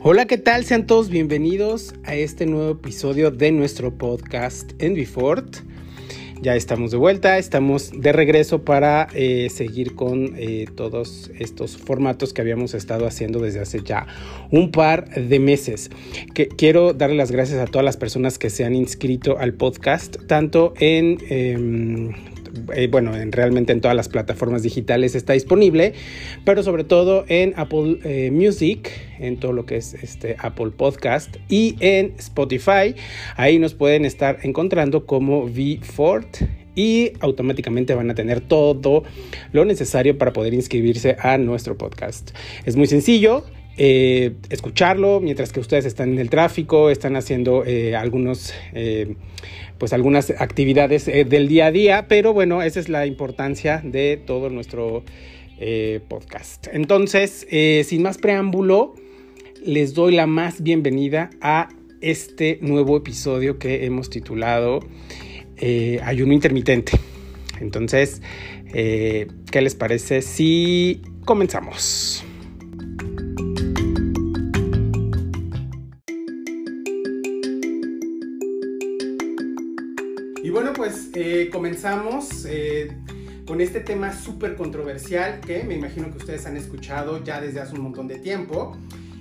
Hola, ¿qué tal? Sean todos bienvenidos a este nuevo episodio de nuestro podcast Envifort. Ya estamos de vuelta, estamos de regreso para eh, seguir con eh, todos estos formatos que habíamos estado haciendo desde hace ya un par de meses. Que quiero darle las gracias a todas las personas que se han inscrito al podcast, tanto en em, eh, bueno, en, realmente en todas las plataformas digitales está disponible, pero sobre todo en Apple eh, Music, en todo lo que es este Apple Podcast y en Spotify. Ahí nos pueden estar encontrando como V-Fort y automáticamente van a tener todo lo necesario para poder inscribirse a nuestro podcast. Es muy sencillo. Eh, escucharlo mientras que ustedes están en el tráfico, están haciendo algunos pues algunas actividades eh, del día a día, pero bueno, esa es la importancia de todo nuestro eh, podcast. Entonces, eh, sin más preámbulo, les doy la más bienvenida a este nuevo episodio que hemos titulado Ayuno Intermitente. Entonces, ¿qué les parece si comenzamos? Pues eh, comenzamos eh, con este tema súper controversial que me imagino que ustedes han escuchado ya desde hace un montón de tiempo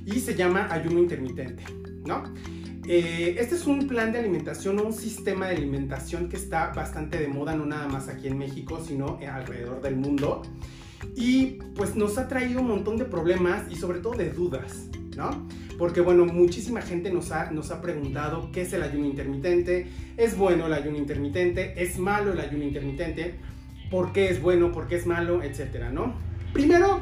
y se llama ayuno intermitente, ¿no? Eh, este es un plan de alimentación o un sistema de alimentación que está bastante de moda, no nada más aquí en México, sino alrededor del mundo. Y pues nos ha traído un montón de problemas y sobre todo de dudas, Porque bueno, muchísima gente nos ha, preguntado qué es el ayuno intermitente, es bueno el ayuno intermitente, es malo el ayuno intermitente, por qué es bueno, por qué es malo, etcétera, ¿no? Primero,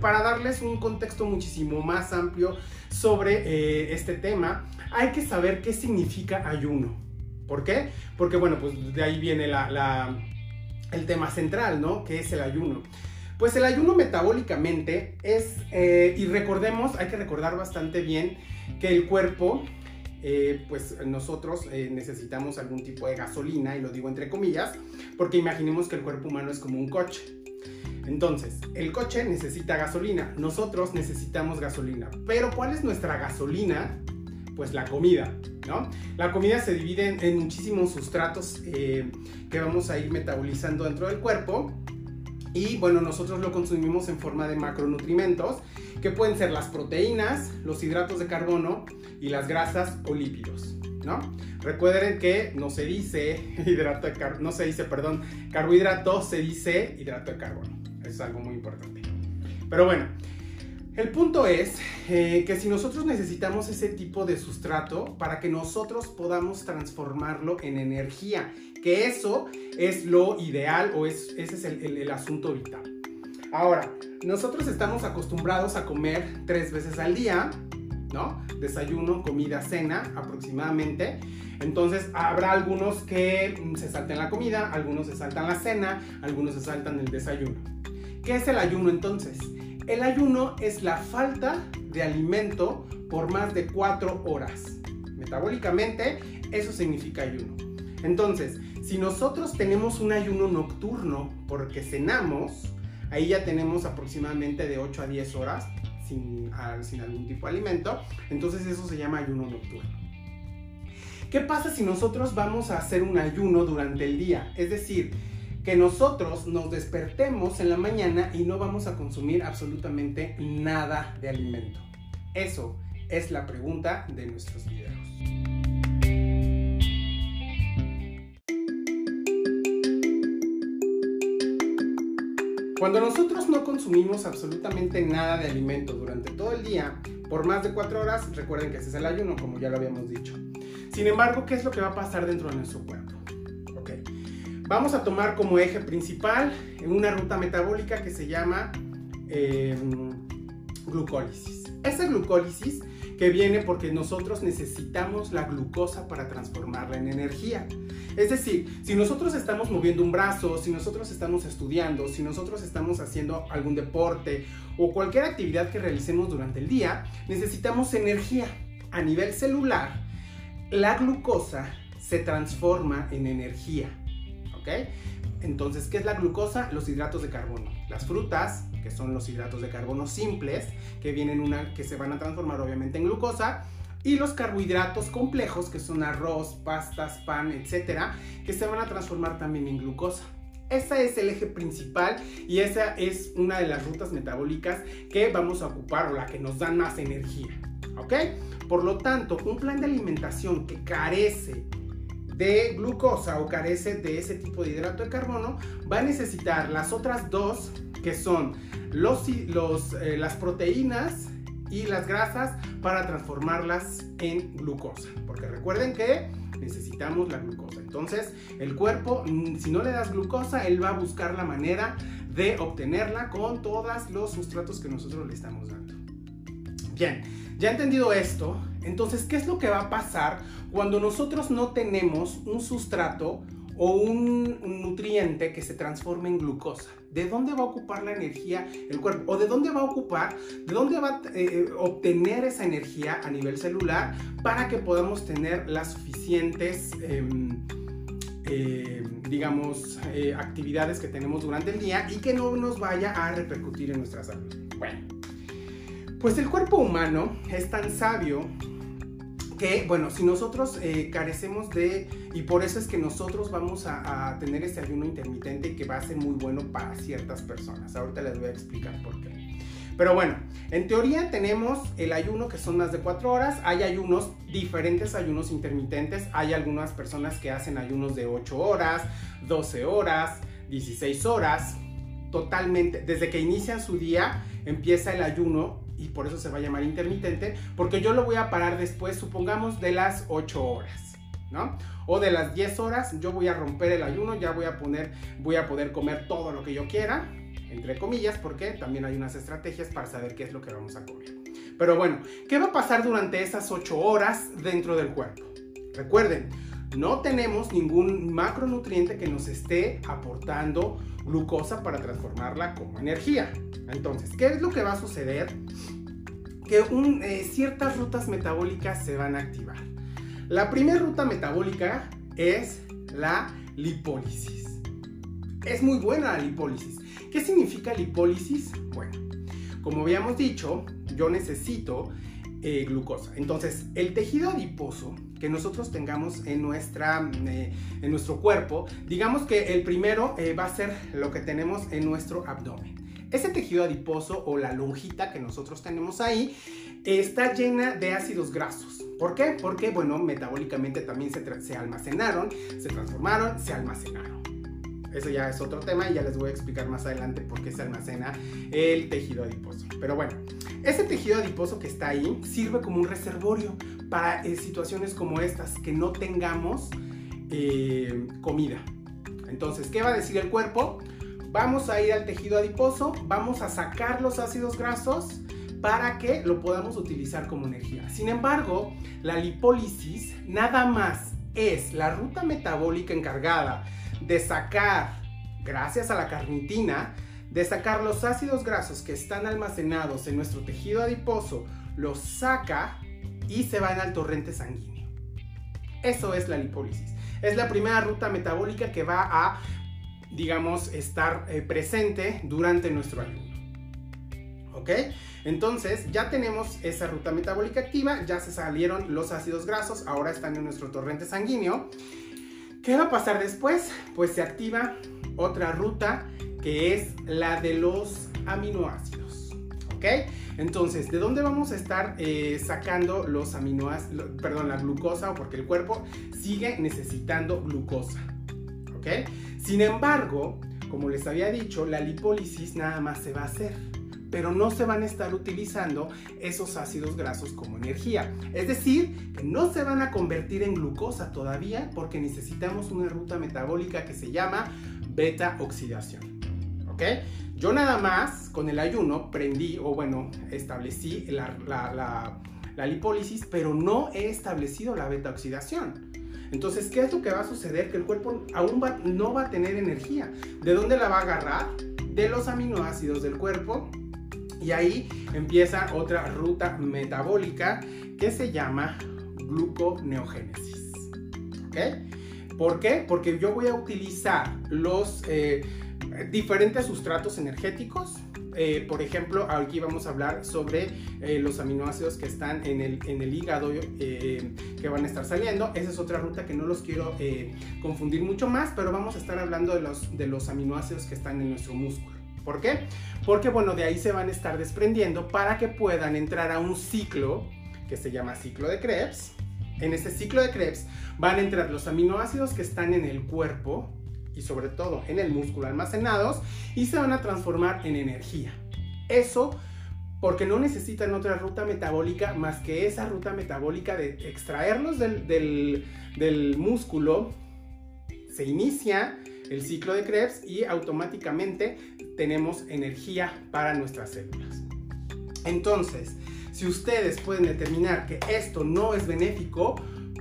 para darles un contexto muchísimo más amplio sobre eh, este tema, hay que saber qué significa ayuno. ¿Por qué? Porque bueno, pues de ahí viene el tema central, ¿no? ¿Qué es el ayuno? Pues el ayuno metabólicamente es, eh, y recordemos, hay que recordar bastante bien que el cuerpo, eh, pues nosotros eh, necesitamos algún tipo de gasolina, y lo digo entre comillas, porque imaginemos que el cuerpo humano es como un coche. Entonces, el coche necesita gasolina, nosotros necesitamos gasolina, pero ¿cuál es nuestra gasolina? Pues la comida, ¿no? La comida se divide en, en muchísimos sustratos que vamos a ir metabolizando dentro del cuerpo y bueno, nosotros lo consumimos en forma de macronutrimentos, que pueden ser las proteínas, los hidratos de carbono y las grasas o lípidos. ¿no? Recuerden que no se dice hidrato de car no se dice, perdón, carbohidrato, se dice hidrato de carbono. Es algo muy importante. Pero bueno, el punto es eh, que si nosotros necesitamos ese tipo de sustrato para que nosotros podamos transformarlo en energía, que eso es lo ideal o es, ese es el, asunto vital. Ahora, nosotros estamos acostumbrados a comer tres veces al día, ¿no? Desayuno, comida, cena aproximadamente. Entonces habrá algunos que se salten la comida, algunos se saltan la cena, algunos se saltan el desayuno. ¿Qué es el ayuno entonces? El ayuno es la falta de alimento por más de cuatro horas. Metabólicamente, eso significa ayuno. Entonces, si nosotros tenemos un ayuno nocturno porque cenamos, ahí ya tenemos aproximadamente de 8 a 10 horas sin, sin algún tipo de alimento, entonces eso se llama ayuno nocturno. ¿Qué pasa si nosotros vamos a hacer un ayuno durante el día? Es decir, que nosotros nos despertemos en la mañana y no vamos a consumir absolutamente nada de alimento? Eso es la pregunta de nuestros videos. Cuando nosotros no consumimos absolutamente nada de alimento durante todo el día, por más de cuatro horas, recuerden que ese es el ayuno, como ya lo habíamos dicho. Sin embargo, ¿qué es lo que va a pasar dentro de nuestro cuerpo? Vamos a tomar como eje principal una ruta metabólica que se llama em, glucólisis. Esa glucólisis que viene porque nosotros necesitamos la glucosa para transformarla en energía. Es decir, si nosotros estamos moviendo un brazo, si nosotros estamos estudiando, si nosotros estamos haciendo algún deporte o cualquier actividad que realicemos durante el día, necesitamos energía. A nivel celular, la glucosa se transforma en energía. Entonces, ¿qué es la glucosa? Los hidratos de carbono. Las frutas, que son los hidratos de carbono simples, que, vienen una, que se van a transformar obviamente en glucosa, y los carbohidratos complejos, que son arroz, pastas, pan, etcétera, que se van a transformar también en glucosa. Ese es el eje principal y esa es una de las rutas metabólicas que vamos a ocupar o la que nos dan más energía. ¿Ok? Por lo tanto, un plan de alimentación que carece de glucosa o carece de ese tipo de hidrato de carbono va a necesitar las otras dos que son los, los, eh, las proteínas y las grasas para transformarlas en glucosa. Porque recuerden que necesitamos la glucosa. Entonces, el cuerpo, mm, si no le das glucosa, él va a buscar la manera de obtenerla con todos los sustratos que nosotros le estamos dando. Bien, ya entendido esto, entonces, ¿qué es lo que va a pasar cuando nosotros no tenemos un sustrato o un, nutriente que se transforme en glucosa. ¿De dónde va a ocupar la energía el cuerpo? ¿O de dónde va a ocupar, de dónde va a eh, obtener esa energía a nivel celular para que podamos tener las suficientes, em, eh, digamos, eh, actividades que tenemos durante el día y que no nos vaya a repercutir en nuestra salud? Bueno, pues el cuerpo humano es tan sabio que, bueno, si nosotros eh, carecemos de, y por eso es que nosotros vamos a, tener ese ayuno intermitente que va a ser muy bueno para ciertas personas. Ahorita les voy a explicar por qué. Pero bueno, en teoría tenemos el ayuno que son más de 4 horas. Hay ayunos, diferentes ayunos intermitentes. Hay algunas personas que hacen ayunos de 8 horas, 12 horas, 16 horas. Totalmente, desde que inician su día, empieza el ayuno y por eso se va a llamar intermitente, porque yo lo voy a parar después, supongamos, de las 8 horas, ¿no? O de las 10 horas, yo voy a romper el ayuno, ya voy a poner, voy a poder comer todo lo que yo quiera, entre comillas, porque también hay unas estrategias para saber qué es lo que vamos a comer. Pero bueno, ¿qué va a pasar durante esas 8 horas dentro del cuerpo? Recuerden, no tenemos ningún macronutriente que nos esté aportando glucosa para transformarla como energía. Entonces, ¿qué es lo que va a suceder? Que eh, ciertas rutas metabólicas se van a activar. La primera ruta metabólica es la lipólisis. Es muy buena la lipólisis. ¿Qué significa lipólisis? Bueno, como habíamos dicho, yo necesito eh, glucosa. Entonces, el tejido adiposo que nosotros tengamos en, nuestra, eh, en nuestro cuerpo, digamos que el primero va a ser lo que tenemos en nuestro abdomen. Ese tejido adiposo o la lonjita que nosotros tenemos ahí está llena de ácidos grasos. ¿Por qué? Porque, bueno, metabólicamente también se, se almacenaron, se transformaron, se almacenaron. Eso ya es otro tema y ya les voy a explicar más adelante por qué se almacena el tejido adiposo. Pero bueno, ese tejido adiposo que está ahí sirve como un reservorio para eh, situaciones como estas, que no tengamos eh, comida. Entonces, ¿qué va a decir el cuerpo? Vamos a ir al tejido adiposo, vamos a sacar los ácidos grasos para que lo podamos utilizar como energía. Sin embargo, la lipólisis nada más es la ruta metabólica encargada de sacar, gracias a la carnitina, de sacar los ácidos grasos que están almacenados en nuestro tejido adiposo, los saca y se van al torrente sanguíneo. Eso es la lipólisis. Es la primera ruta metabólica que va a, digamos, estar eh, presente durante nuestro ayuno. ¿Ok? Entonces ya tenemos esa ruta metabólica activa, ya se salieron los ácidos grasos, ahora están en nuestro torrente sanguíneo. ¿Qué va a pasar después? Pues se activa otra ruta que es la de los aminoácidos. ¿Ok? Entonces, ¿de dónde vamos a estar eh, sacando los aminoácidos, perdón, la glucosa? Porque el cuerpo sigue necesitando glucosa. Sin embargo, como les había dicho, la lipólisis nada más se va a hacer pero no se van a estar utilizando esos ácidos grasos como energía. Es decir, que no se van a convertir en glucosa todavía porque necesitamos una ruta metabólica que se llama beta oxidación. ¿Ok? Yo nada más con el ayuno prendí o bueno, establecí la, la, lipólisis, pero no he establecido la beta oxidación. Entonces, ¿qué es lo que va a suceder? Que el cuerpo aún no va a tener energía. ¿De dónde la va a agarrar? De los aminoácidos del cuerpo y ahí empieza otra ruta metabólica que se llama gluconeogénesis. ¿Ok? ¿Por qué? Porque yo voy a utilizar los... Eh, diferentes sustratos energéticos. Eh, por ejemplo, aquí vamos a hablar sobre eh, los aminoácidos que están en el, hígado eh, que van a estar saliendo. Esa es otra ruta que no los quiero confundir mucho más, pero vamos a estar hablando de los, aminoácidos que están en nuestro músculo. ¿Por qué? Porque bueno, de ahí se van a estar desprendiendo para que puedan entrar a un ciclo que se llama ciclo de Krebs. En ese ciclo de Krebs van a entrar los aminoácidos que están en el cuerpo y sobre todo en el músculo almacenados y se van a transformar en energía. Eso porque no necesitan otra ruta metabólica más que esa ruta metabólica de extraerlos del, del músculo. Se inicia el ciclo de Krebs y automáticamente tenemos energía para nuestras células. Entonces, si ustedes pueden determinar que esto no es benéfico,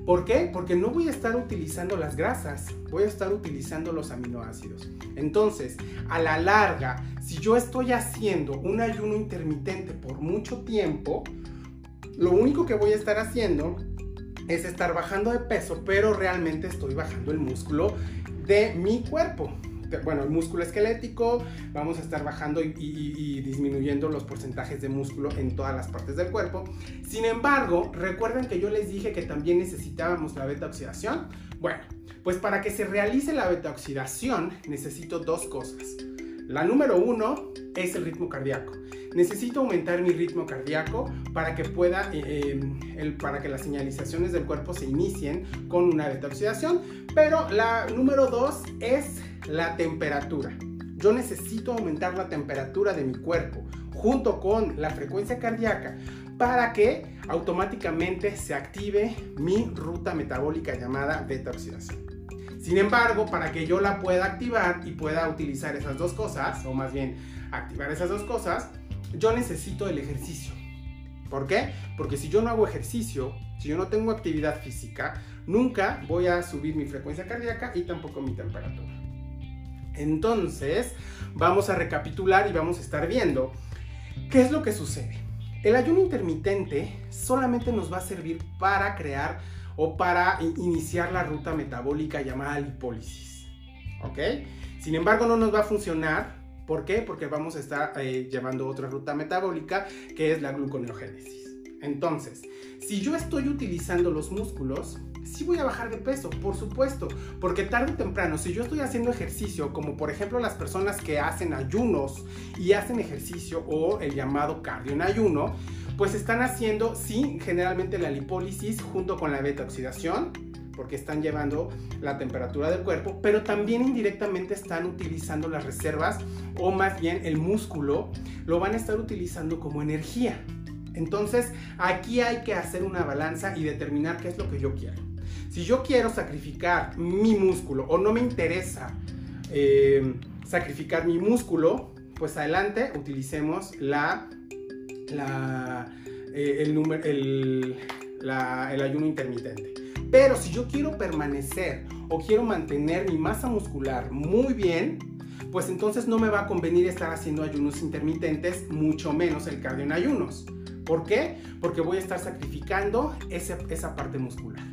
¿Por qué? Porque no voy a estar utilizando las grasas, voy a estar utilizando los aminoácidos. Entonces, a la larga, si yo estoy haciendo un ayuno intermitente por mucho tiempo, lo único que voy a estar haciendo es estar bajando de peso, pero realmente estoy bajando el músculo de mi cuerpo bueno, el músculo esquelético, vamos a estar bajando y, disminuyendo los porcentajes de músculo en todas las partes del cuerpo. Sin embargo, recuerden que yo les dije que también necesitábamos la beta oxidación. Bueno, pues para que se realice la beta oxidación necesito dos cosas. La número uno es el ritmo cardíaco. Necesito aumentar mi ritmo cardíaco para que pueda, eh, eh, para que las señalizaciones del cuerpo se inicien con una beta oxidación. Pero la número dos es la temperatura. Yo necesito aumentar la temperatura de mi cuerpo junto con la frecuencia cardíaca para que automáticamente se active mi ruta metabólica llamada beta oxidación. Sin embargo, para que yo la pueda activar y pueda utilizar esas dos cosas, o más bien activar esas dos cosas, yo necesito el ejercicio. ¿Por qué? Porque si yo no hago ejercicio, si yo no tengo actividad física, nunca voy a subir mi frecuencia cardíaca y tampoco mi temperatura. Entonces, vamos a recapitular y vamos a estar viendo qué es lo que sucede. El ayuno intermitente solamente nos va a servir para crear o para iniciar la ruta metabólica llamada lipólisis. ¿Ok? Sin embargo, no nos va a funcionar. ¿Por qué? Porque vamos a estar eh, llevando otra ruta metabólica que es la gluconeogénesis. Entonces, si yo estoy utilizando los músculos, sí voy a bajar de peso, por supuesto, porque tarde o temprano, si yo estoy haciendo ejercicio, como por ejemplo las personas que hacen ayunos y hacen ejercicio o el llamado cardio en ayuno, pues están haciendo, sí, generalmente la lipólisis junto con la beta oxidación, porque están llevando la temperatura del cuerpo, pero también indirectamente están utilizando las reservas o más bien el músculo, lo van a estar utilizando como energía. Entonces, aquí hay que hacer una balanza y determinar qué es lo que yo quiero. Si yo quiero sacrificar mi músculo o no me interesa eh, sacrificar mi músculo, pues adelante utilicemos eh, el, el ayuno intermitente. Pero si yo quiero permanecer o quiero mantener mi masa muscular muy bien, pues entonces no me va a convenir estar haciendo ayunos intermitentes, mucho menos el cardio en ayunos. ¿Por qué? Porque voy a estar sacrificando esa parte muscular.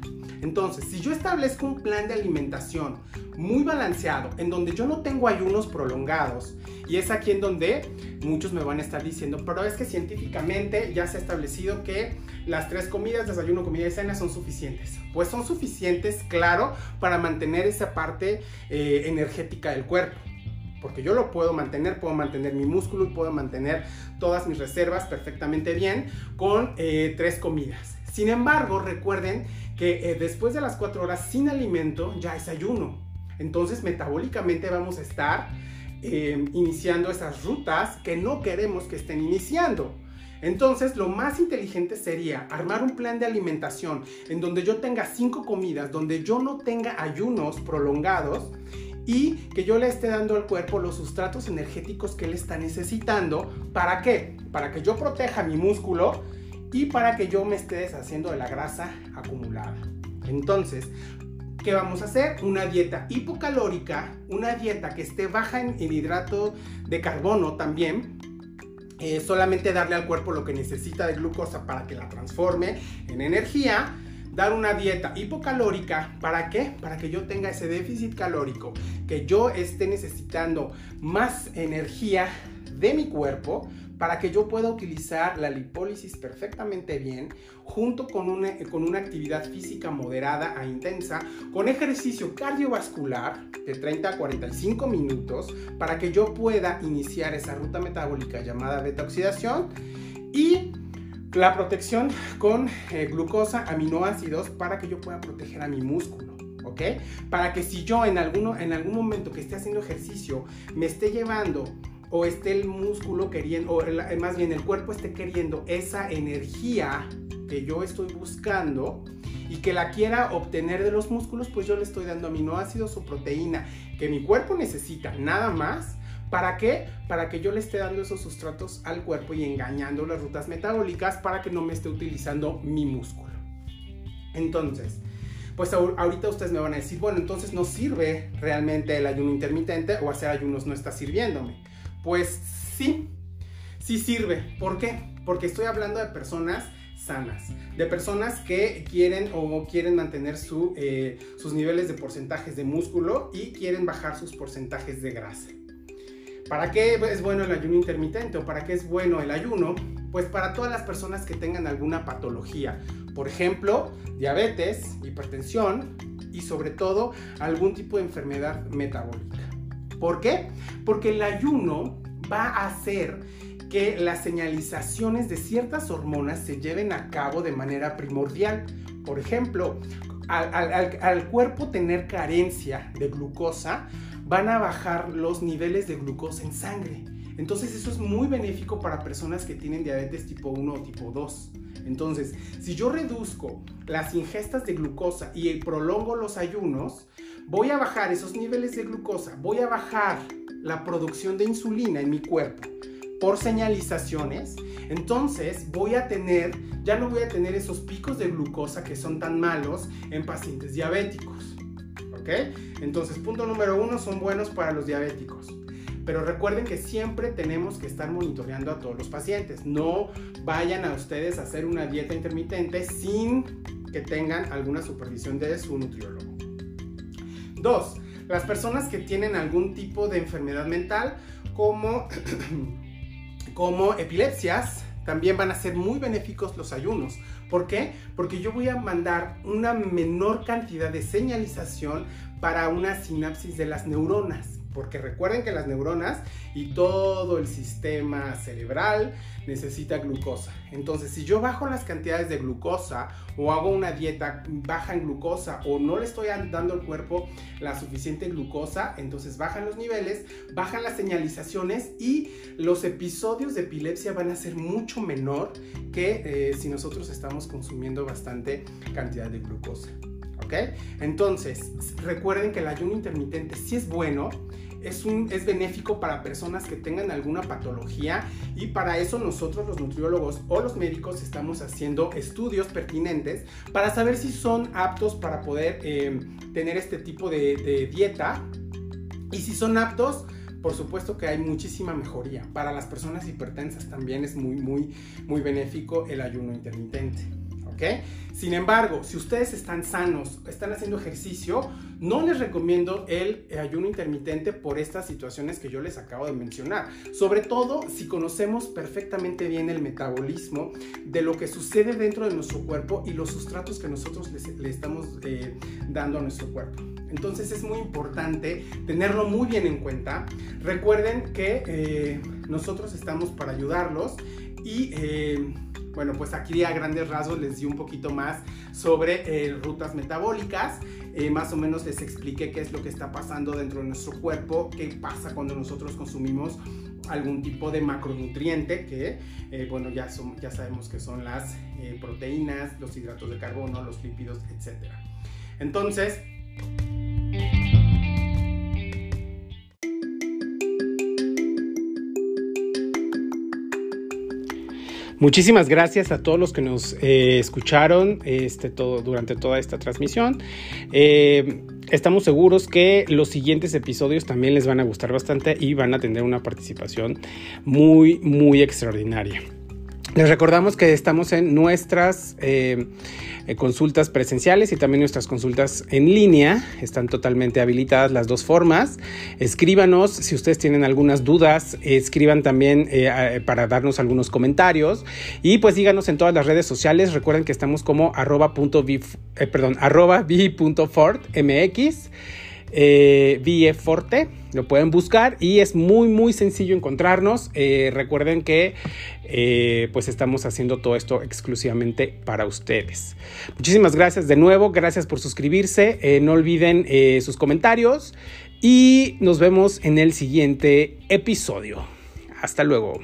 Entonces, si yo establezco un plan de alimentación muy balanceado, en donde yo no tengo ayunos prolongados, y es aquí en donde muchos me van a estar diciendo, pero es que científicamente ya se ha establecido que las tres comidas, desayuno, comida y cena, son suficientes. Pues son suficientes, claro, para mantener esa parte eh, energética del cuerpo porque yo lo puedo mantener, puedo mantener mi músculo puedo mantener todas mis reservas perfectamente bien con eh, tres comidas. Sin embargo, recuerden que eh, después de las cuatro horas sin alimento ya es ayuno. Entonces, metabólicamente vamos a estar eh, iniciando esas rutas que no queremos que estén iniciando. Entonces, lo más inteligente sería armar un plan de alimentación en donde yo tenga cinco comidas, donde yo no tenga ayunos prolongados y que yo le esté dando al cuerpo los sustratos energéticos que él está necesitando. ¿Para qué? Para que yo proteja mi músculo y para que yo me esté deshaciendo de la grasa acumulada. Entonces, ¿qué vamos a hacer? Una dieta hipocalórica, una dieta que esté baja en, hidrato de carbono también, eh, solamente darle al cuerpo lo que necesita de glucosa para que la transforme en energía dar una dieta hipocalórica. ¿Para qué? Para que yo tenga ese déficit calórico, que yo esté necesitando más energía de mi cuerpo para que yo pueda utilizar la lipólisis perfectamente bien, junto con una, con una actividad física moderada a intensa, con ejercicio cardiovascular de 30 a 45 minutos, para que yo pueda iniciar esa ruta metabólica llamada beta oxidación y la protección con eh, glucosa, aminoácidos, para que yo pueda proteger a mi músculo. ¿ok? Para que si yo en, alguno, en algún momento que esté haciendo ejercicio me esté llevando o esté el músculo queriendo, o más bien el cuerpo esté queriendo esa energía que yo estoy buscando y que la quiera obtener de los músculos, pues yo le estoy dando aminoácidos o proteína que mi cuerpo necesita, nada más. ¿Para qué? Para que yo le esté dando esos sustratos al cuerpo y engañando las rutas metabólicas para que no me esté utilizando mi músculo. Entonces, pues ahorita ustedes me van a decir, bueno, entonces no sirve realmente el ayuno intermitente o hacer ayunos no está sirviéndome. Pues sí, sí sirve. ¿Por qué? Porque estoy hablando de personas sanas, de personas que quieren o quieren mantener eh, sus niveles de porcentajes de músculo y quieren bajar sus porcentajes de grasa. ¿Para qué es bueno el ayuno intermitente o para qué es bueno el ayuno? Pues para todas las personas que tengan alguna patología, por ejemplo, diabetes, hipertensión y sobre todo algún tipo de enfermedad metabólica. ¿Por qué? Porque el ayuno va a hacer que las señalizaciones de ciertas hormonas se lleven a cabo de manera primordial. Por ejemplo, al, cuerpo tener carencia de glucosa, van a bajar los niveles de glucosa en sangre. Entonces eso es muy benéfico para personas que tienen diabetes tipo 1 o tipo 2. Entonces, si yo reduzco las ingestas de glucosa y prolongo los ayunos, voy a bajar esos niveles de glucosa, voy a bajar la producción de insulina en mi cuerpo por señalizaciones, entonces voy a tener, ya no voy a tener esos picos de glucosa que son tan malos en pacientes diabéticos. Entonces, punto número uno, son buenos para los diabéticos. Pero recuerden que siempre tenemos que estar monitoreando a todos los pacientes. No vayan a ustedes a hacer una dieta intermitente sin que tengan alguna supervisión de su nutriólogo. Dos, las personas que tienen algún tipo de enfermedad mental como, como epilepsias, también van a ser muy benéficos los ayunos. ¿Por qué? Porque yo voy a mandar una menor cantidad de señalización para una sinapsis de las neuronas porque recuerden que las neuronas y todo el sistema cerebral necesita glucosa. Entonces, si yo bajo las cantidades de glucosa o hago una dieta baja en glucosa o no le estoy dando al cuerpo la suficiente glucosa, entonces bajan los niveles, bajan las señalizaciones y los episodios de epilepsia van a ser mucho menor que eh, si nosotros estamos consumiendo bastante cantidad de glucosa. ¿Ok? Entonces, recuerden que el ayuno intermitente sí es bueno, es, un, es benéfico para personas que tengan alguna patología y para eso nosotros los nutriólogos o los médicos estamos haciendo estudios pertinentes para saber si son aptos para poder eh, tener este tipo de, de dieta y si son aptos por supuesto que hay muchísima mejoría. Para las personas hipertensas también es muy, muy, muy benéfico el ayuno intermitente. Sin embargo, si ustedes están sanos, están haciendo ejercicio, no les recomiendo el ayuno intermitente por estas situaciones que yo les acabo de mencionar. Sobre todo si conocemos perfectamente bien el metabolismo de lo que sucede dentro de nuestro cuerpo y los sustratos que nosotros le estamos eh, dando a nuestro cuerpo. Entonces es muy importante tenerlo muy bien en cuenta. Recuerden que eh, nosotros estamos para ayudarlos y eh, bueno, pues aquí a grandes rasgos les di un poquito más sobre eh, rutas metabólicas. Eh, más o menos les expliqué qué es lo que está pasando dentro de nuestro cuerpo, qué pasa cuando nosotros consumimos algún tipo de macronutriente que, eh, bueno, ya, ya sabemos que son las proteínas, los hidratos de carbono, los lípidos, etc. Entonces, Muchísimas gracias a todos los que nos eh, escucharon este, durante toda esta transmisión. Eh, estamos seguros que los siguientes episodios también les van a gustar bastante y van a tener una participación muy, muy extraordinaria. Les recordamos que estamos en nuestras eh, eh, consultas presenciales y también nuestras consultas en línea. Están totalmente habilitadas las dos formas. Escríbanos si ustedes tienen algunas dudas. Escriban también eh, para darnos algunos comentarios. Y pues díganos en todas las redes sociales. Recuerden que estamos como arroba, eh, Forte, lo pueden buscar y es muy muy sencillo encontrarnos. Eh, recuerden que eh, pues estamos haciendo todo esto exclusivamente para ustedes. Muchísimas gracias de nuevo, gracias por suscribirse, eh, no olviden sus comentarios y nos vemos en el siguiente episodio. Hasta luego.